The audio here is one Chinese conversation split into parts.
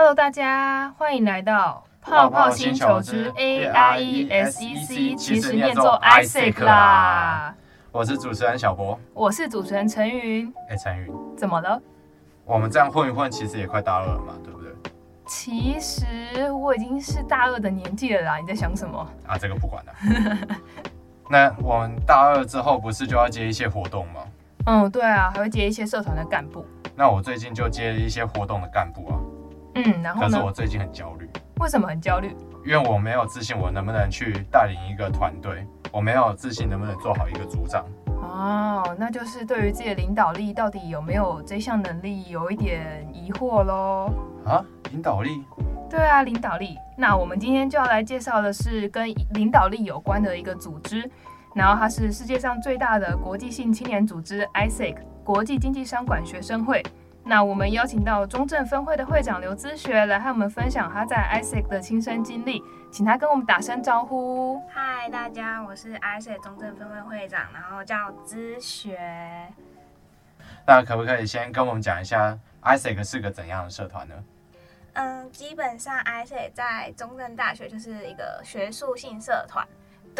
Hello，大家欢迎来到泡泡星球之 A I E S E C，其实念作 Isaac 啦。我是主持人小博，我是主持人陈云。哎，陈云，怎么了？我们这样混一混，其实也快大二了嘛，对不对？其实我已经是大二的年纪了啦，你在想什么？啊，这个不管了。那我们大二之后不是就要接一些活动吗？嗯，对啊，还会接一些社团的干部。那我最近就接了一些活动的干部啊。嗯，然后可是我最近很焦虑。为什么很焦虑？因为我没有自信，我能不能去带领一个团队？我没有自信，能不能做好一个组长？哦，那就是对于自己的领导力到底有没有这项能力有一点疑惑喽。啊，领导力？对啊，领导力。那我们今天就要来介绍的是跟领导力有关的一个组织，然后它是世界上最大的国际性青年组织 ISEC 国际经济商管学生会。那我们邀请到中正分会的会长刘之学来和我们分享他在 ISEC 的亲身经历，请他跟我们打声招呼。嗨，大家，我是 ISEC 中正分会会长，然后叫之学。那可不可以先跟我们讲一下 ISEC 是个怎样的社团呢？嗯，基本上 ISEC 在中正大学就是一个学术性社团，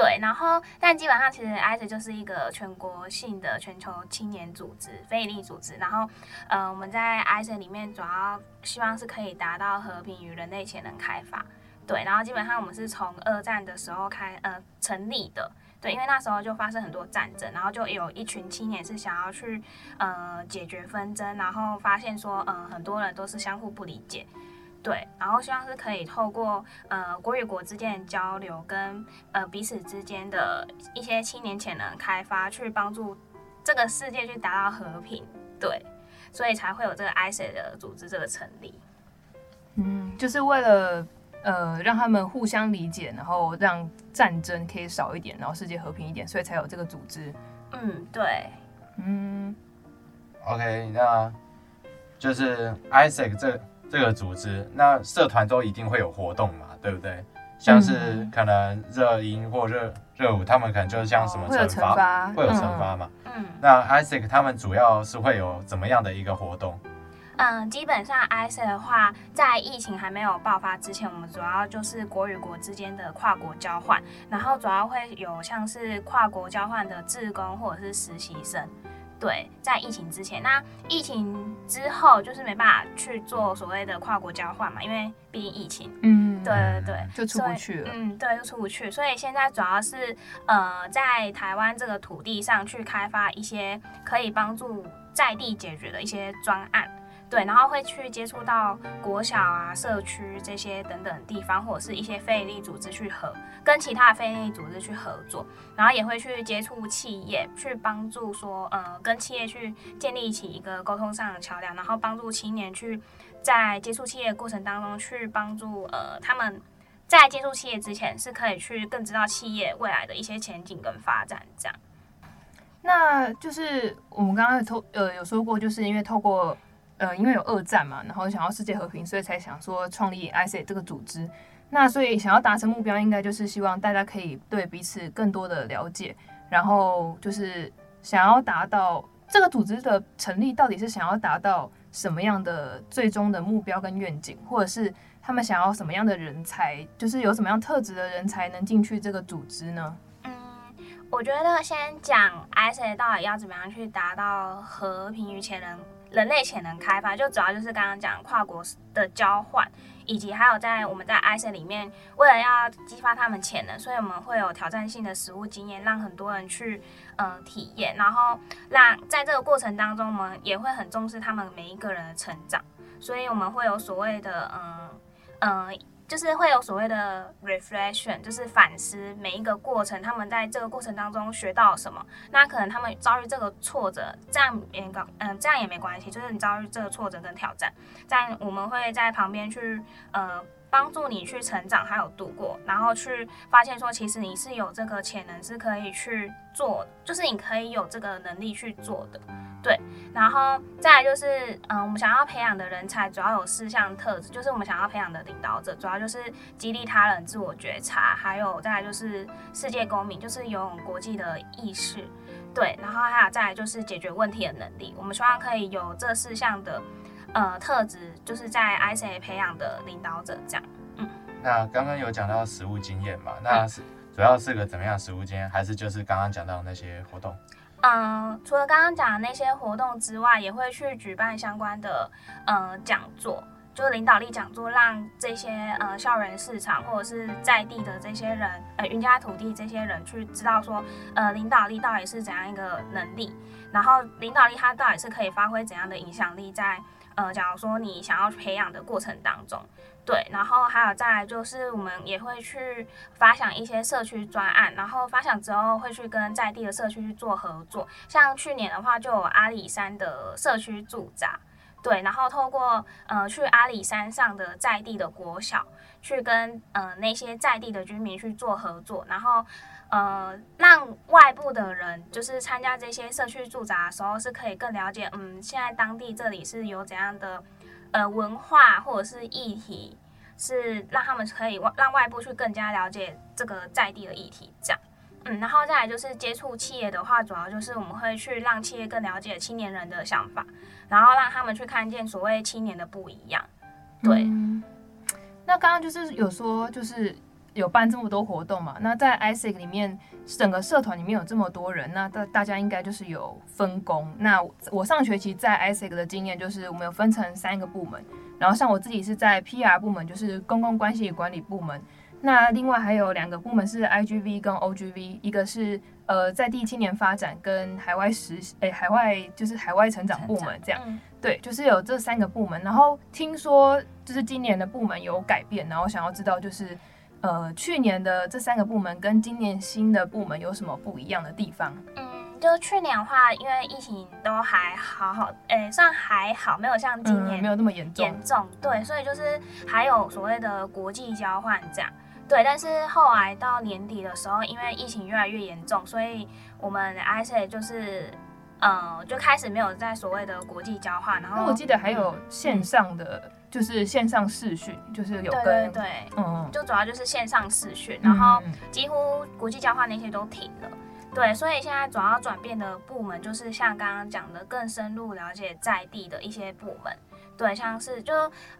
对。然后，但基本上其实 ISEC 就是一个全国性的全球青年组织、非营利组织。然后，呃，我们在 ISEC 里面主要希望是可以达到和平与人类潜能开发，对。然后，基本上我们是从二战的时候开呃成立的，对，因为那时候就发生很多战争，然后就有一群青年是想要去呃解决纷争，然后发现说，嗯、呃，很多人都是相互不理解。对，然后希望是可以透过呃国与国之间的交流跟呃彼此之间的一些青年潜能开发，去帮助这个世界去达到和平。对，所以才会有这个 ISEC 的组织这个成立。嗯，就是为了呃让他们互相理解，然后让战争可以少一点，然后世界和平一点，所以才有这个组织。嗯，对。嗯，OK，那就是 ISEC 这。这个组织，那社团都一定会有活动嘛，对不对？像是可能热音或热热舞，他们可能就是像什么惩罚，会有惩罚嘛。嗯。那 ISEC 他们主要是会有怎么样的一个活动？嗯，基本上 ISEC 的话，在疫情还没有爆发之前，我们主要就是国与国之间的跨国交换，然后主要会有像是跨国交换的志工或者是实习生。对，在疫情之前，那疫情之后就是没办法去做所谓的跨国交换嘛，因为毕竟疫情。嗯，对对对，就出不去了。嗯，对，就出不去。所以现在主要是呃，在台湾这个土地上去开发一些可以帮助在地解决的一些专案。对，然后会去接触到国小啊、社区这些等等地方，或者是一些非营利组织去合，跟其他的非营利组织去合作，然后也会去接触企业，去帮助说，呃，跟企业去建立起一个沟通上的桥梁，然后帮助青年去在接触企业过程当中，去帮助呃他们在接触企业之前，是可以去更知道企业未来的一些前景跟发展这样。那就是我们刚刚透呃有说过，就是因为透过。呃，因为有二战嘛，然后想要世界和平，所以才想说创立 ISEC 这个组织。那所以想要达成目标，应该就是希望大家可以对彼此更多的了解，然后就是想要达到这个组织的成立，到底是想要达到什么样的最终的目标跟愿景，或者是他们想要什么样的人才，就是有什么样特质的人才能进去这个组织呢？嗯，我觉得先讲 ISEC 到底要怎么样去达到和平与潜能。人类潜能开发就主要就是刚刚讲跨国的交换，以及还有在我们在 I C 里面，为了要激发他们潜能，所以我们会有挑战性的实物经验，让很多人去嗯、体验，然后让在这个过程当中，我们也会很重视他们每一个人的成长，所以我们会有所谓的嗯嗯。就是会有所谓的 reflection，就是反思每一个过程，他们在这个过程当中学到了什么。那可能他们遭遇这个挫折，这样也搞，嗯，这样也没关系。就是你遭遇这个挫折跟挑战，这样我们会在旁边去，呃。帮助你去成长，还有度过，然后去发现说，其实你是有这个潜能，是可以去做，就是你可以有这个能力去做的，对。然后再来就是，嗯，我们想要培养的人才主要有四项特质，就是我们想要培养的领导者，主要就是激励他人、自我觉察，还有再来就是世界公民，就是有国际的意识，对。然后还有再来就是解决问题的能力，我们希望可以有这四项的。呃特质，就是在 ICA 培养的领导者这样。嗯，那刚刚有讲到实务经验嘛？那是主要是个怎么样实务经验，还是就是刚刚讲到的那些活动？嗯，除了刚刚讲的那些活动之外，也会去举办相关的呃讲座。就是领导力讲座，让这些呃校园市场或者是在地的这些人，呃云家土地这些人去知道说，呃领导力到底是怎样一个能力，然后领导力它到底是可以发挥怎样的影响力在，在呃假如说你想要培养的过程当中，对，然后还有再就是我们也会去发想一些社区专案，然后发想之后会去跟在地的社区去做合作，像去年的话就有阿里山的社区驻扎。对，然后透过呃去阿里山上的在地的国小，去跟呃那些在地的居民去做合作，然后呃让外部的人就是参加这些社区驻扎的时候，是可以更了解，嗯，现在当地这里是有怎样的呃文化或者是议题，是让他们可以外让外部去更加了解这个在地的议题，这样。嗯，然后再来就是接触企业的话，主要就是我们会去让企业更了解青年人的想法，然后让他们去看见所谓青年的不一样。对，那刚刚就是有说，就是有办这么多活动嘛？那在 ISEC 里面，整个社团里面有这么多人，那大大家应该就是有分工。那我上学期在 ISEC 的经验就是，我们有分成三个部门，然后像我自己是在 PR 部门，就是公共关系管理部门。那另外还有两个部门是 IGV 跟 OGV，一个是呃在地青年发展跟海外实习，诶海外就是海外成长部门这样，嗯、对，就是有这三个部门。然后听说就是今年的部门有改变，然后想要知道就是呃去年的这三个部门跟今年新的部门有什么不一样的地方？嗯，就去年的话，因为疫情都还好好，诶算还好，没有像今年、嗯、没有那么严重。严重对，所以就是还有所谓的国际交换这样。对，但是后来到年底的时候，因为疫情越来越严重，所以我们 ISEC 就是，呃，就开始没有在所谓的国际交换。然后我记得还有线上的，嗯、就是线上视讯，就是有跟对对对，嗯，就主要就是线上视讯，然后几乎国际交换那些都停了。对，所以现在主要转变的部门就是像刚刚讲的，更深入了解在地的一些部门。对，像是就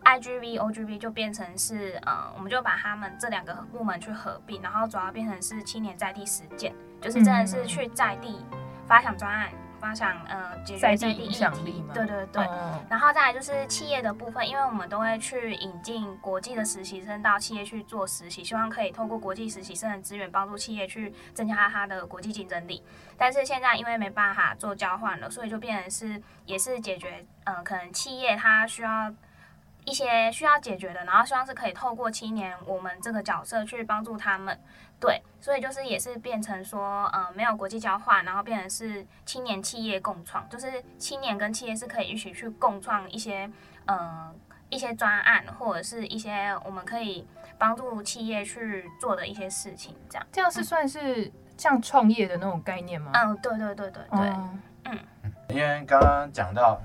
IGV、OGV 就变成是，嗯，我们就把他们这两个部门去合并，然后主要变成是青年在地实践，就是真的是去在地发想专案。发想呃解决在地影响力嘛，对对对，嗯、然后再来就是企业的部分，因为我们都会去引进国际的实习生到企业去做实习，希望可以透过国际实习生的资源帮助企业去增加它的国际竞争力。但是现在因为没办法做交换了，所以就变成是也是解决呃可能企业它需要一些需要解决的，然后希望是可以透过青年我们这个角色去帮助他们。对，所以就是也是变成说，呃，没有国际交换，然后变成是青年企业共创，就是青年跟企业是可以一起去共创一些，呃，一些专案或者是一些我们可以帮助企业去做的一些事情，这样。这样是算是像创业的那种概念吗？嗯，对对对对对，嗯，嗯，因为刚刚讲到。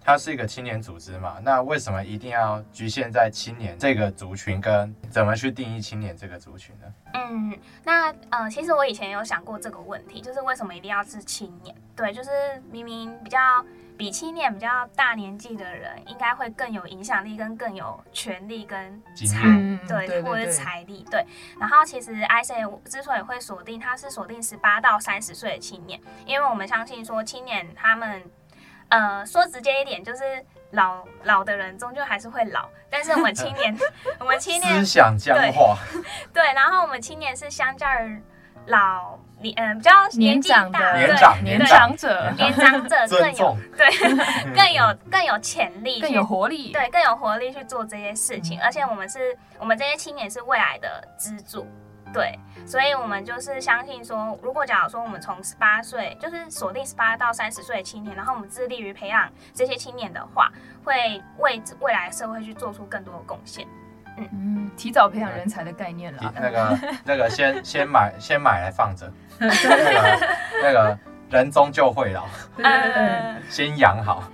它是一个青年组织嘛，那为什么一定要局限在青年这个族群？跟怎么去定义青年这个族群呢？嗯，那呃，其实我以前有想过这个问题，就是为什么一定要是青年？对，就是明明比较比青年比较大年纪的人，应该会更有影响力，跟更有权力跟财，嗯、对，对对对或者是财力，对。然后其实 ISEC 之所以会锁定，它是锁定十八到三十岁的青年，因为我们相信说青年他们。呃，说直接一点，就是老老的人终究还是会老，但是我们青年，我们青年思想僵化，对，对，然后我们青年是相较于老年，嗯、呃，比较年纪大，年长年长者，年长者更有对，更有更有潜力，更有活力，对，更有活力去做这些事情，嗯、而且我们是，我们这些青年是未来的支柱。对，所以我们就是相信说，如果假如说我们从十八岁，就是锁定十八到三十岁的青年，然后我们致力于培养这些青年的话，会为未来社会去做出更多的贡献。嗯嗯，提早培养人才的概念了。那个那个先先买先买来放着，那个那个人终究会老，先养好。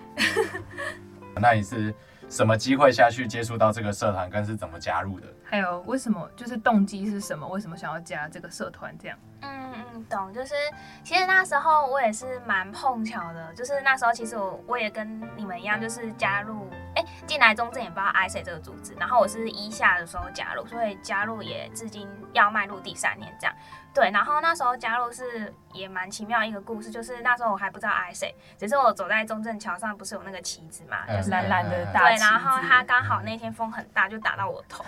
那你是？什么机会下去接触到这个社团，跟是怎么加入的？还有为什么就是动机是什么？为什么想要加这个社团？这样？嗯懂。就是其实那时候我也是蛮碰巧的，就是那时候其实我我也跟你们一样，就是加入，哎，进来中正也不知道 ISET 这个组织，然后我是一下的时候加入，所以加入也至今要迈入第三年这样。对，然后那时候加入是也蛮奇妙一个故事，就是那时候我还不知道 ISET，只是我走在中正桥上，不是有那个旗子嘛，就是蓝蓝的大。对，然后它刚好那天风很大，就打到我头，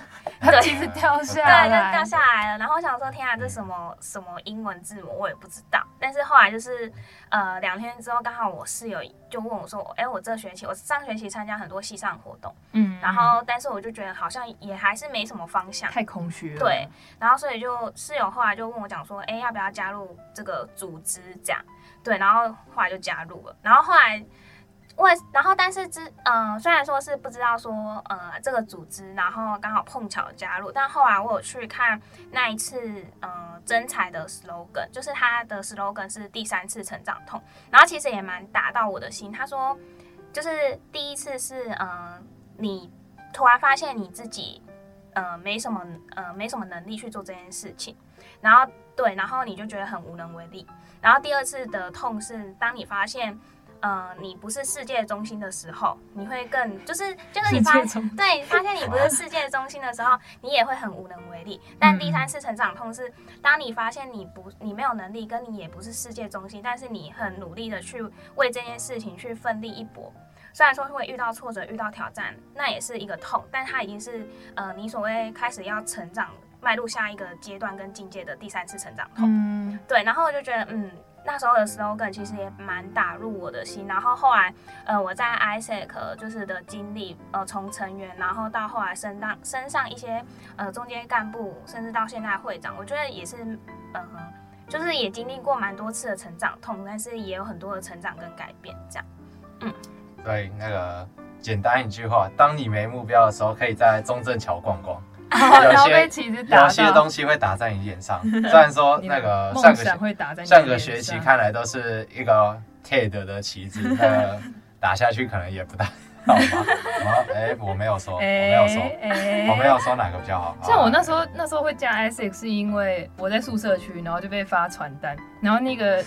旗子掉下来，对，就掉下来了。然后我想说，天啊，这什么什么英文字母，我也不知道。但是后来就是呃两天之后，刚好我室友就问我说，哎，我这学期我上学期参加很多系上活动，嗯，然后但是我就觉得好像也还是没什么方向，太空虚了。对，然后所以就室友后来就问我讲。讲说，哎，要不要加入这个组织？这样，对，然后后来就加入了。然后后来，为然后但是之，嗯、呃，虽然说是不知道说，呃，这个组织，然后刚好碰巧加入，但后来我有去看那一次，嗯、呃，真才的 slogan，就是他的 slogan 是第三次成长痛，然后其实也蛮打到我的心。他说，就是第一次是，嗯、呃，你突然发现你自己，呃，没什么，呃，没什么能力去做这件事情，然后。对，然后你就觉得很无能为力。然后第二次的痛是，当你发现，呃，你不是世界中心的时候，你会更就是就是你发 对，发现你不是世界中心的时候，你也会很无能为力。但第三次成长痛是，当你发现你不你没有能力，跟你也不是世界中心，但是你很努力的去为这件事情去奋力一搏。虽然说会遇到挫折、遇到挑战，那也是一个痛，但它已经是呃你所谓开始要成长。迈入下一个阶段跟境界的第三次成长痛，嗯，对，然后我就觉得，嗯，那时候的 slogan 其实也蛮打入我的心。然后后来，呃，我在 ISEC 就是的经历，呃，从成员，然后到后来升当升上一些呃中间干部，甚至到现在会长，我觉得也是，嗯、就是也经历过蛮多次的成长痛，但是也有很多的成长跟改变，这样，嗯，对，那个简单一句话，当你没目标的时候，可以在中正桥逛逛。有些有些东西会打在你脸上，虽然说 那个上个上个学期看来都是一个 TED 的旗子，那个打下去可能也不大好吗？哎，我没有说，我没有说，我没有说哪个比较好。像我那时候那时候会加 ISEC 是因为我在宿舍区，然后就被发传单，然后那个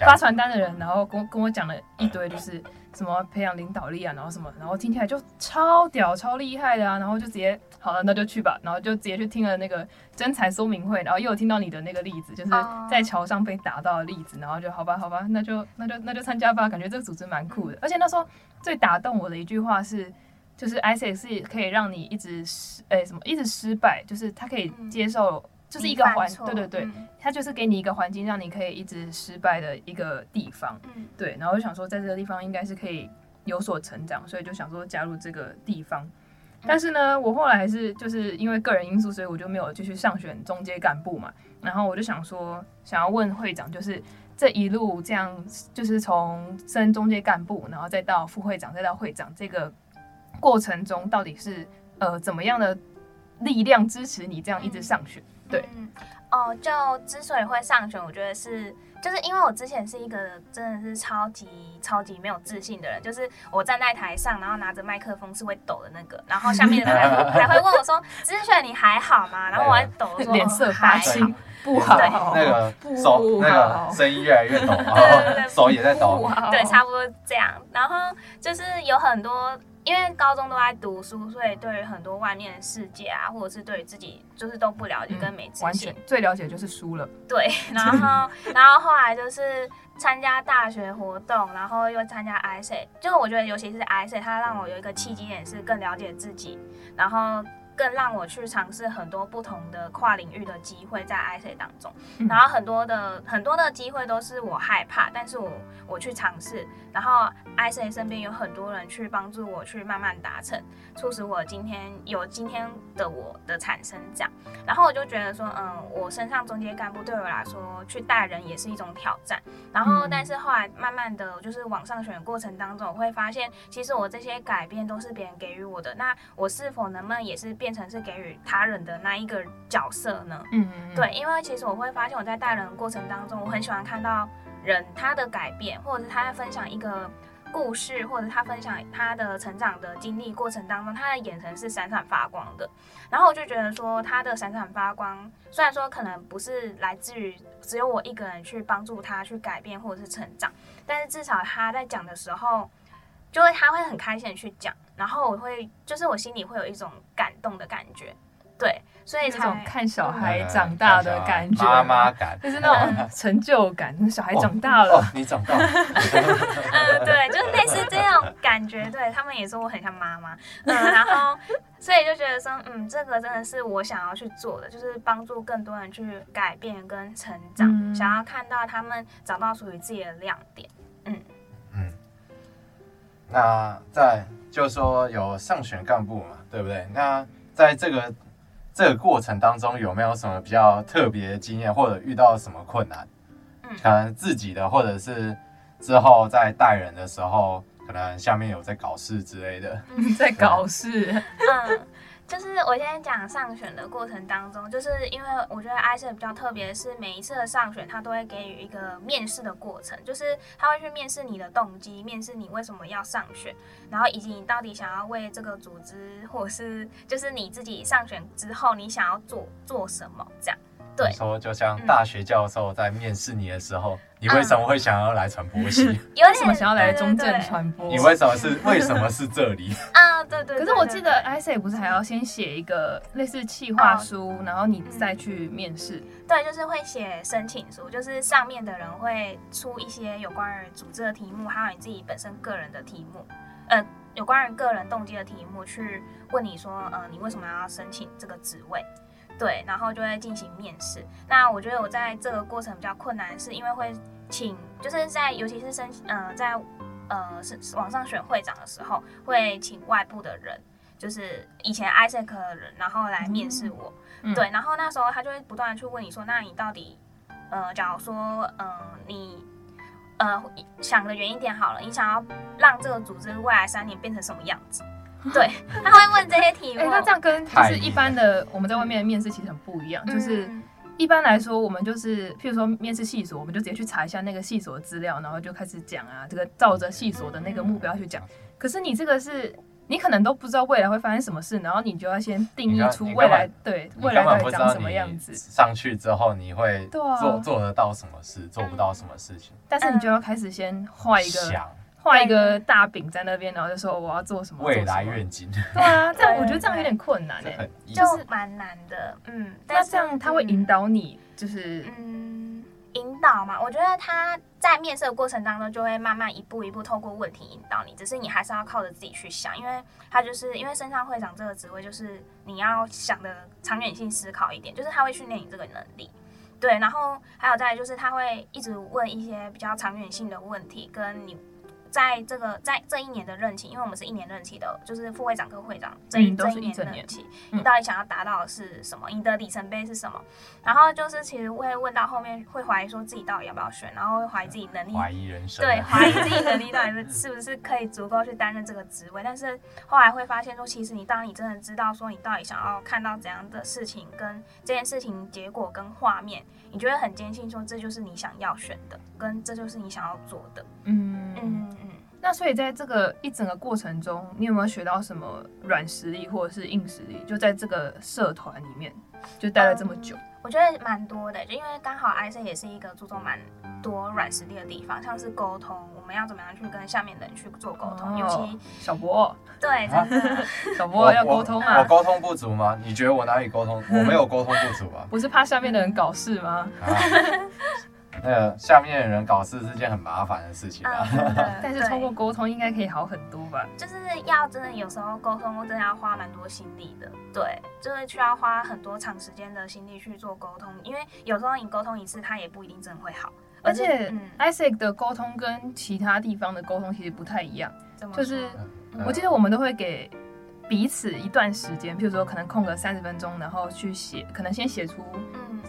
发传单的人，然后跟跟我讲了一堆，就是。什么培养领导力啊，然后什么，然后听起来就超屌、超厉害的啊，然后就直接好了，那就去吧，然后就直接去听了那个真才说明会，然后又有听到你的那个例子，就是在桥上被打到的例子，然后就好吧，好吧，那就那就那就参加吧，感觉这个组织蛮酷的。而且那时候最打动我的一句话是，就是是可以让你一直失，哎，什么一直失败，就是他可以接受。就是一个环，对对对，嗯、它就是给你一个环境，让你可以一直失败的一个地方，嗯、对。然后就想说，在这个地方应该是可以有所成长，所以就想说加入这个地方。但是呢，我后来还是就是因为个人因素，所以我就没有继续上选中阶干部嘛。然后我就想说，想要问会长，就是这一路这样，就是从升中阶干部，然后再到副会长，再到会长，这个过程中到底是呃怎么样的力量支持你这样一直上选？嗯对，嗯，哦，就之所以会上选，我觉得是，就是因为我之前是一个真的是超级超级没有自信的人，就是我站在台上，然后拿着麦克风是会抖的那个，然后下面的人还会 问我说：“之选你还好吗？”然后我还抖，说脸色发青，不好，那个手那个声音越来越抖，对对对，手也在抖，对，差不多这样。然后就是有很多。因为高中都在读书，所以对于很多外面的世界啊，或者是对于自己就是都不了解跟没自信。完全最了解就是书了。对，然后然后后来就是参加大学活动，然后又参加 ISET，就我觉得尤其是 ISET，它让我有一个契机点是更了解自己，然后。更让我去尝试很多不同的跨领域的机会在 ISET 当中，然后很多的很多的机会都是我害怕，但是我我去尝试，然后 ISET 身边有很多人去帮助我去慢慢达成，促使我今天有今天的我的产生这样，然后我就觉得说，嗯，我身上中间干部对我来说去带人也是一种挑战，然后但是后来慢慢的就是往上选的过程当中，我会发现其实我这些改变都是别人给予我的，那我是否能不能也是变？变成是给予他人的那一个角色呢？嗯，嗯，对，因为其实我会发现我在带人的过程当中，我很喜欢看到人他的改变，或者是他在分享一个故事，或者他分享他的成长的经历过程当中，他的眼神是闪闪发光的。然后我就觉得说，他的闪闪发光，虽然说可能不是来自于只有我一个人去帮助他去改变或者是成长，但是至少他在讲的时候，就会他会很开心的去讲，然后我会就是我心里会有一种感动的感觉。对，所以才这种看小孩长大的感觉，妈妈感，就是那种成就感。小孩长大了，哦哦、你长大了。嗯，对，就是类似这种感觉。对，他们也说我很像妈妈。嗯，然后所以就觉得说，嗯，这个真的是我想要去做的，就是帮助更多人去改变跟成长，嗯、想要看到他们找到属于自己的亮点。嗯嗯。那在就是说有上选干部嘛，对不对？那在这个。这个过程当中有没有什么比较特别的经验，或者遇到什么困难？嗯，可能自己的，或者是之后在带人的时候，可能下面有在搞事之类的。嗯，在搞事。嗯。就是我先讲上选的过程当中，就是因为我觉得 ISET 比较特别是，每一次的上选他都会给予一个面试的过程，就是他会去面试你的动机，面试你为什么要上选，然后以及你到底想要为这个组织，或者是就是你自己上选之后你想要做做什么这样。对，说就像大学教授在面试你的时候，嗯、你为什么会想要来传播系？有为什么想要来中正传播？你为什么是为什么是这里？啊，对对，对。可是我记得 ISET 不是还要先写一个类似企划书，嗯、然后你再去面试？对，就是会写申请书，就是上面的人会出一些有关于组织的题目，还有你自己本身个人的题目，呃，有关于个人动机的题目，去问你说，呃，你为什么要申请这个职位？对，然后就会进行面试。那我觉得我在这个过程比较困难，是因为会请，就是在尤其是申，呃，在呃是网上选会长的时候，会请外部的人，就是以前 ISEC 的人，然后来面试我。嗯、对，然后那时候他就会不断去问你说，那你到底，呃，假如说，嗯、呃，你，呃，想的远一点好了，你想要让这个组织未来三年变成什么样子？对，他会问这些题目。哎、欸，那这样跟就是一般的我们在外面的面试其实很不一样。就是一般来说，我们就是譬如说面试系所，我们就直接去查一下那个系所的资料，然后就开始讲啊，这个照着系所的那个目标去讲。可是你这个是，你可能都不知道未来会发生什么事，然后你就要先定义出未来对未来会长什么样子。上去之后你会做、啊、做得到什么事，做不到什么事情。但是你就要开始先画一个。画一个大饼在那边，然后就说我要做什么未来愿景。对啊，这样我觉得这样有点困难哎，就是蛮难的。嗯，那这样他会引导你，就是嗯，引导嘛。我觉得他在面试的过程当中，就会慢慢一步一步透过问题引导你，只是你还是要靠着自己去想，因为他就是因为身上会长这个职位，就是你要想的长远性思考一点，就是他会训练你这个能力。对，然后还有再来就是他会一直问一些比较长远性的问题，跟你。在这个在这一年的任期，因为我们是一年任期的，就是副会长跟会长这一、嗯、这一年任期，嗯、你到底想要达到的是什么？你的里程碑是什么？然后就是其实会问到后面会怀疑说自己到底要不要选，然后会怀疑自己能力，怀疑人生，对，怀疑自己 能力到底是是不是可以足够去担任这个职位。但是后来会发现说，其实你当你真的知道说你到底想要看到怎样的事情，跟这件事情结果跟画面，你觉得很坚信说这就是你想要选的，跟这就是你想要做的，嗯嗯。那所以在这个一整个过程中，你有没有学到什么软实力或者是硬实力？就在这个社团里面，就待了这么久，嗯、我觉得蛮多的。就因为刚好 ISET 也是一个注重蛮多软实力的地方，像是沟通，我们要怎么样去跟下面的人去做沟通，哦、尤其小博，对，真的，啊、小博要沟通啊？我沟通不足吗？你觉得我哪里沟通？我没有沟通不足啊？不是怕下面的人搞事吗？啊 那个下面的人搞事是件很麻烦的事情啊，嗯、但是通过沟通应该可以好很多吧？就是要真的有时候沟通，真的要花蛮多心力的。对，就是需要花很多长时间的心力去做沟通，因为有时候你沟通一次，他也不一定真的会好。而且 Isaac 的沟通跟其他地方的沟通其实不太一样，就是我记得我们都会给彼此一段时间，譬如说可能空个三十分钟，然后去写，可能先写出。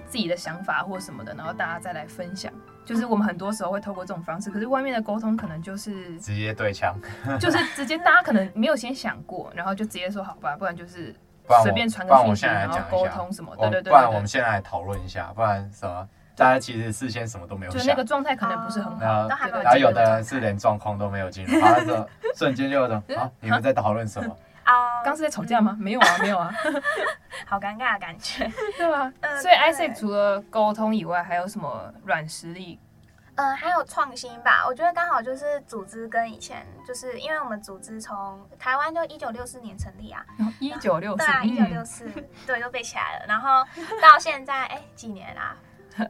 自己的想法或什么的，然后大家再来分享。就是我们很多时候会透过这种方式，可是外面的沟通可能就是直接对枪，就是直接大家可能没有先想过，然后就直接说好吧，不然就是随便传个讯息，然后沟通什么。对对对，不然我们先来讨论一下，不然什么大家其实事先什么都没有想，就那个状态可能不是很好。然后，有的人是连状况都没有进入，他说瞬间就有种 啊，你们在讨论什么？啊，刚是在吵架吗？没有啊，没有啊，好尴尬的感觉，对吧？所以 Isaac 除了沟通以外，还有什么软实力？嗯，还有创新吧。我觉得刚好就是组织跟以前，就是因为我们组织从台湾就一九六四年成立啊，一九六四，对啊，一九六四，对，都背起来了。然后到现在，哎，几年啦？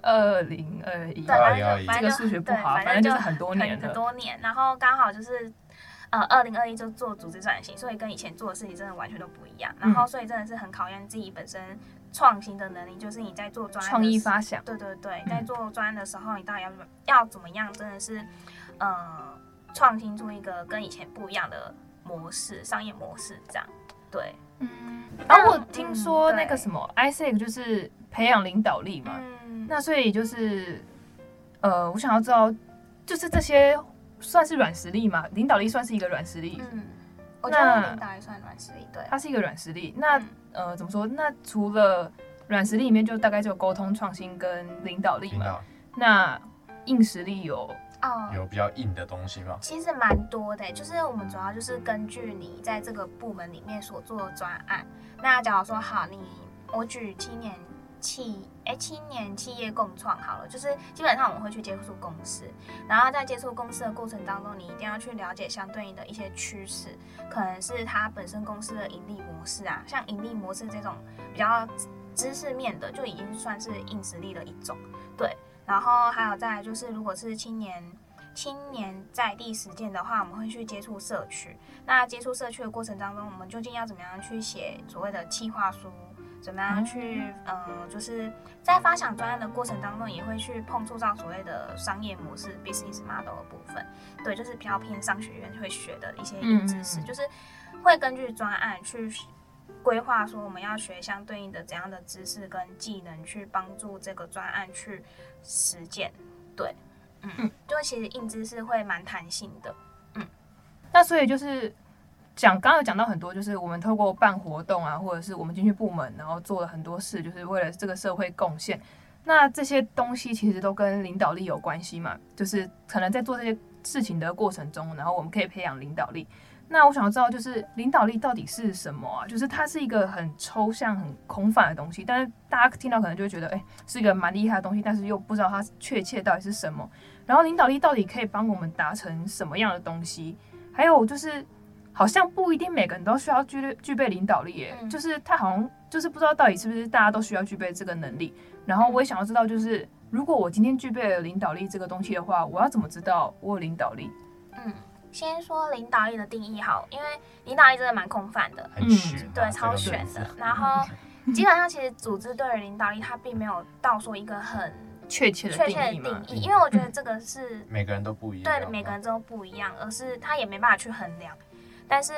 二零二一，对，反正就这个数学不好，反正就是很多年，很多年。然后刚好就是。呃，二零二一就做组织转型，所以跟以前做的事情真的完全都不一样。然后，所以真的是很考验自己本身创新的能力，就是你在做专案，创意发想，对对对，在做专案的时候，你到底要要怎么样？真的是，呃，创新出一个跟以前不一样的模式，商业模式这样。对，嗯。然后我听说那个什么，Isaac 就是培养领导力嘛。嗯。那所以就是，呃，我想要知道，就是这些。算是软实力嘛？领导力算是一个软实力。嗯，我觉得领导力算软实力，对，它是一个软实力。那、嗯、呃，怎么说？那除了软实力里面，就大概就沟通、创新跟领导力嘛。导那硬实力有哦，有比较硬的东西吗？其实蛮多的，就是我们主要就是根据你在这个部门里面所做的专案。那假如说好，你我举青年。企哎，青年企业共创好了，就是基本上我们会去接触公司，然后在接触公司的过程当中，你一定要去了解相对应的一些趋势，可能是它本身公司的盈利模式啊，像盈利模式这种比较知识面的，就已经算是硬实力的一种。对，然后还有再就是，如果是青年青年在地实践的话，我们会去接触社区。那接触社区的过程当中，我们究竟要怎么样去写所谓的企划书？怎么样去，呃，就是在发想专案的过程当中，也会去碰触到所谓的商业模式 （business model） 的部分。对，就是比较偏商学院会学的一些硬知识，就是会根据专案去规划，说我们要学相对应的怎样的知识跟技能，去帮助这个专案去实践。对，嗯，就其实硬知识会蛮弹性的。嗯，那所以就是。讲刚刚有讲到很多，就是我们透过办活动啊，或者是我们进去部门，然后做了很多事，就是为了这个社会贡献。那这些东西其实都跟领导力有关系嘛，就是可能在做这些事情的过程中，然后我们可以培养领导力。那我想要知道，就是领导力到底是什么啊？就是它是一个很抽象、很空泛的东西，但是大家听到可能就会觉得，哎，是一个蛮厉害的东西，但是又不知道它确切到底是什么。然后领导力到底可以帮我们达成什么样的东西？还有就是。好像不一定每个人都需要具具备领导力耶，嗯、就是他好像就是不知道到底是不是大家都需要具备这个能力。然后我也想要知道，就是如果我今天具备了领导力这个东西的话，我要怎么知道我有领导力？嗯，先说领导力的定义好，因为领导力真的蛮空泛的，很玄、啊，对，超玄的。然后基本上其实组织对于领导力，它并没有到说一个很确切的确切的定义，因为我觉得这个是每个人都不一样，对，每个人都不一样，而是他也没办法去衡量。但是，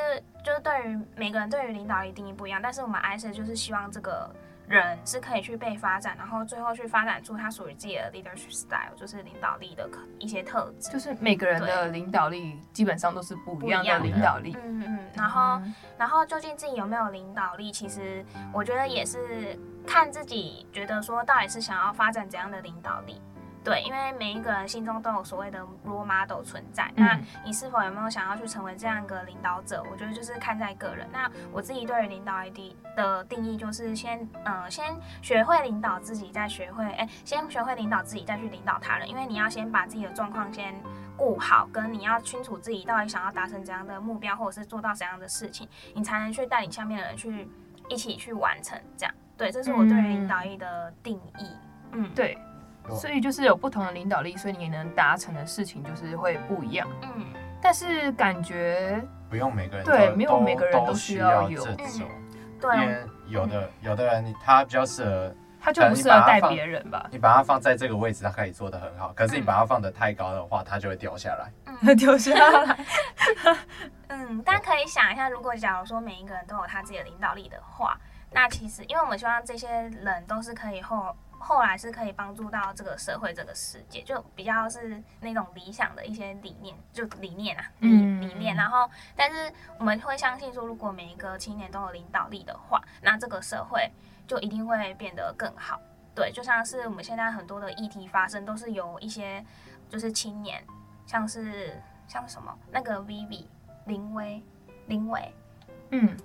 就是对于每个人对于领导力定义不一样。但是我们 Isaac 就是希望这个人是可以去被发展，然后最后去发展出他属于自己的 leadership style，就是领导力的一些特质。就是每个人的领导力基本上都是不一样的领导力。嗯嗯。然后，然后究竟自己有没有领导力，其实我觉得也是看自己觉得说到底是想要发展怎样的领导力。对，因为每一个人心中都有所谓的 role model 存在，嗯、那你是否有没有想要去成为这样一个领导者？我觉得就是看在个人。那我自己对于领导 ID 的定义就是先，呃，先学会领导自己，再学会，哎，先学会领导自己，再去领导他人。因为你要先把自己的状况先顾好，跟你要清楚自己到底想要达成怎样的目标，或者是做到怎样的事情，你才能去带领下面的人去一起去完成。这样，对，这是我对于领导力的定义。嗯，嗯对。所以就是有不同的领导力，所以你能达成的事情就是会不一样。嗯，但是感觉不用每个人对，没有每个人都需要有这种。对，因为有的有的人他比较适合，他就不适合带别人吧。你把他放在这个位置，他可以做的很好。可是你把他放的太高的话，他就会掉下来。嗯，掉下来。嗯，大家可以想一下，如果假如说每一个人都有他自己的领导力的话，那其实因为我们希望这些人都是可以后。后来是可以帮助到这个社会、这个世界，就比较是那种理想的一些理念，就理念啊，理理念。然后，但是我们会相信说，如果每一个青年都有领导力的话，那这个社会就一定会变得更好。对，就像是我们现在很多的议题发生，都是由一些就是青年，像是像什么那个 Vivi 林威林伟，嗯，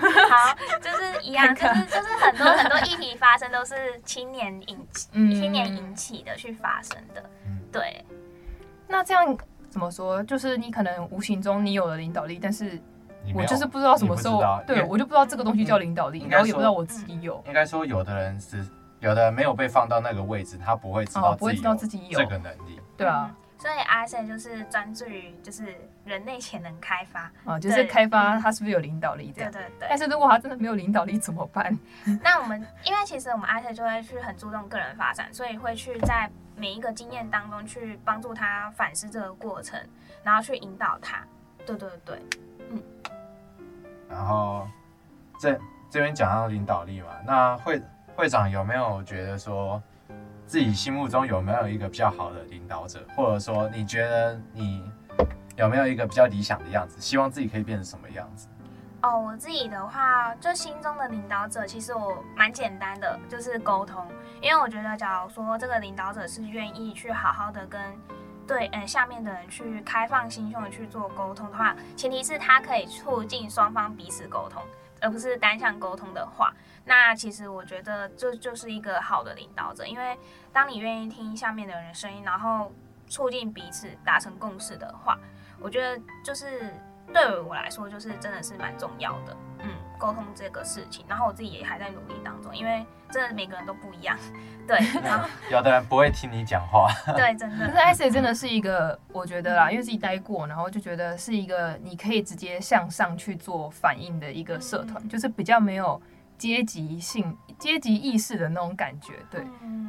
好，就是一样，就是就是很多很多议题发生都是青年引起，嗯、青年引起的去发生的，对。那这样怎么说？就是你可能无形中你有了领导力，但是我就是不知道什么时候，对我就不知道这个东西叫领导力，然后也不知道我自己有。应该说，有的人是有的人没有被放到那个位置，他不会知道自己、哦、不会知道自己有这个能力。对啊。所以 Isaac 就是专注于就是人类潜能开发哦，就是开发他是不是有领导力这样。对对对。但是如果他真的没有领导力怎么办？那我们因为其实我们 Isaac 就会去很注重个人发展，所以会去在每一个经验当中去帮助他反思这个过程，然后去引导他。对对对，嗯。然后这这边讲到领导力嘛，那会会长有没有觉得说？自己心目中有没有一个比较好的领导者，或者说你觉得你有没有一个比较理想的样子，希望自己可以变成什么样子？哦，我自己的话，就心中的领导者，其实我蛮简单的，就是沟通。因为我觉得，假如说这个领导者是愿意去好好的跟对嗯下面的人去开放心胸的去做沟通的话，前提是他可以促进双方彼此沟通，而不是单向沟通的话。那其实我觉得这就是一个好的领导者，因为当你愿意听下面的人的声音，然后促进彼此达成共识的话，我觉得就是对我来说就是真的是蛮重要的。嗯，沟通这个事情，然后我自己也还在努力当中，因为真的每个人都不一样。对，然后 有的人不会听你讲话。对，真的。可是 Isaac 真的是一个，我觉得啦，因为自己待过，然后就觉得是一个你可以直接向上去做反应的一个社团，嗯、就是比较没有。阶级性、阶级意识的那种感觉，对，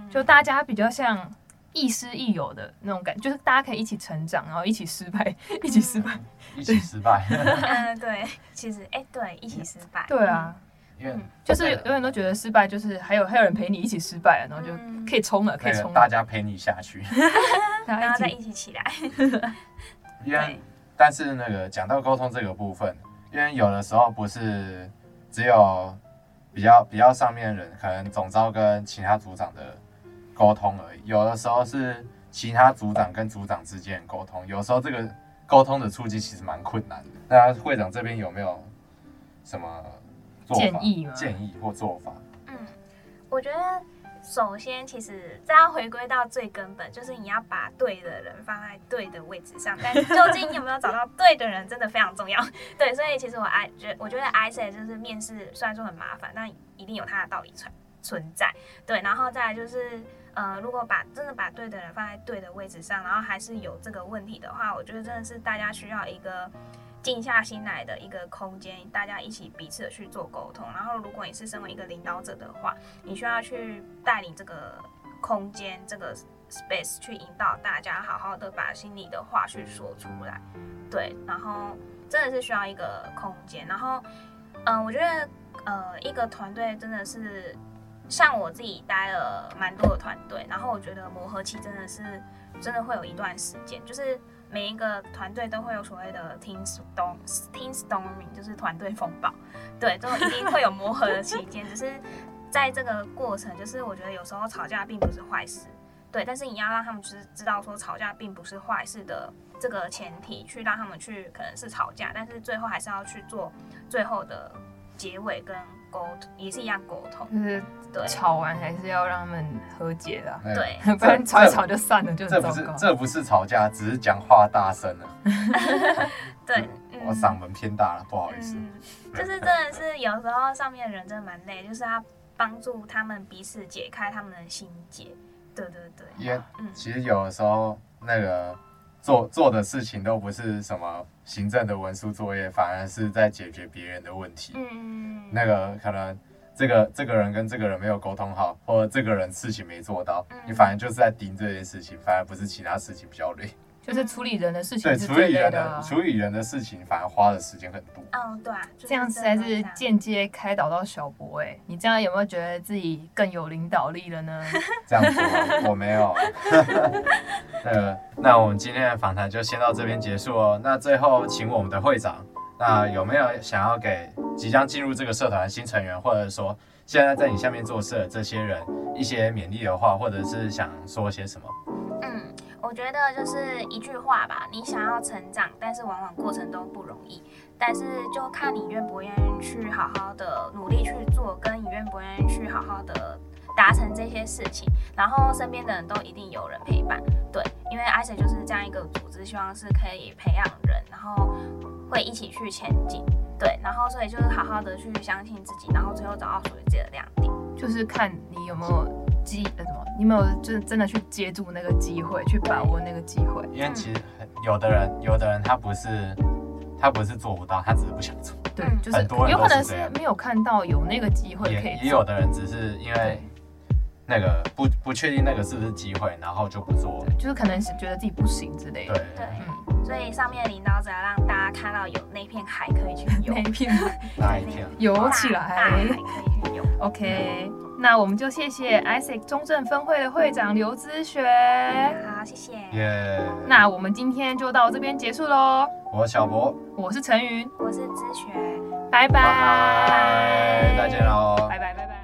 就大家比较像亦师亦友的那种感觉，就是大家可以一起成长，然后一起失败，一起失败，一起失败。嗯，对，其实，哎，对，一起失败。对啊，嗯，就是永远都觉得失败，就是还有还有人陪你一起失败，然后就可以冲了，可以冲了，大家陪你下去，然后再一起起来。因为，但是那个讲到沟通这个部分，因为有的时候不是只有。比较比较上面的人，可能总招跟其他组长的沟通而已。有的时候是其他组长跟组长之间的沟通，有时候这个沟通的促进其实蛮困难的。那会长这边有没有什么做法建议吗？建议或做法？嗯，我觉得。首先，其实这要回归到最根本，就是你要把对的人放在对的位置上。但究竟你有没有找到对的人，真的非常重要。对，所以其实我爱觉，我觉得 Isaac 就是面试虽然说很麻烦，但一定有它的道理存存在。对，然后再来就是，呃，如果把真的把对的人放在对的位置上，然后还是有这个问题的话，我觉得真的是大家需要一个。静下心来的一个空间，大家一起彼此的去做沟通。然后，如果你是身为一个领导者的话，你需要去带领这个空间、这个 space 去引导大家，好好的把心里的话去说出来。对，然后真的是需要一个空间。然后，嗯、我觉得，呃，一个团队真的是像我自己待了蛮多的团队，然后我觉得磨合期真的是真的会有一段时间，就是。每一个团队都会有所谓的 team storm team storming，就是团队风暴，对，都一定会有磨合的期间。只是在这个过程，就是我觉得有时候吵架并不是坏事，对，但是你要让他们知知道说吵架并不是坏事的这个前提，去让他们去可能是吵架，但是最后还是要去做最后的结尾跟。也是一样沟通，就是对吵完还是要让他们和解的，对，不然吵一吵就散了，就这不是这不是吵架，只是讲话大声了。对，我嗓门偏大了，不好意思。就是真的是有时候上面的人真的蛮累，就是要帮助他们彼此解开他们的心结。对对对，因为其实有的时候那个。做做的事情都不是什么行政的文书作业，反而是在解决别人的问题。嗯，那个可能这个这个人跟这个人没有沟通好，或者这个人事情没做到，你反而就是在盯这件事情，反而不是其他事情比较累。就是处理人的事情，对，处理人的处理人的事情，反而花的时间很多。嗯，对啊，这样子才是间接开导到小博哎，你这样有没有觉得自己更有领导力了呢？这样子我没有。呃，那我们今天的访谈就先到这边结束哦。那最后请我们的会长那有没有想要给即将进入这个社团的新成员，或者说现在在你下面做事的这些人一些勉励的话，或者是想说些什么？嗯，我觉得就是一句话吧，你想要成长，但是往往过程都不容易，但是就看你愿不愿意去好好的努力去做，跟你愿不愿意去好好的。达成这些事情，然后身边的人都一定有人陪伴，对，因为 ISE 就是这样一个组织，希望是可以培养人，然后会一起去前进，对，然后所以就是好好的去相信自己，然后最后找到属于自己的亮点，就是看你有没有机呃什么，你有没有就是真的去接住那个机会，去把握那个机会，因为其实有的人，有的人他不是他不是做不到，他只是不想做，对，就是有可能是没有看到有那个机会可以，也有的人只是因为。那个不不确定那个是不是机会，然后就不做，就是可能是觉得自己不行之类的。对对，嗯，所以上面的领导者要让大家看到有那片海可以去游，那片海，那一片游起来，大海可以去游。OK，那我们就谢谢 ISEC 中正分会的会长刘之学。好，谢谢。耶。那我们今天就到这边结束喽。我是小博，我是陈云，我是之学，拜拜，拜拜，再见喽，拜拜拜拜。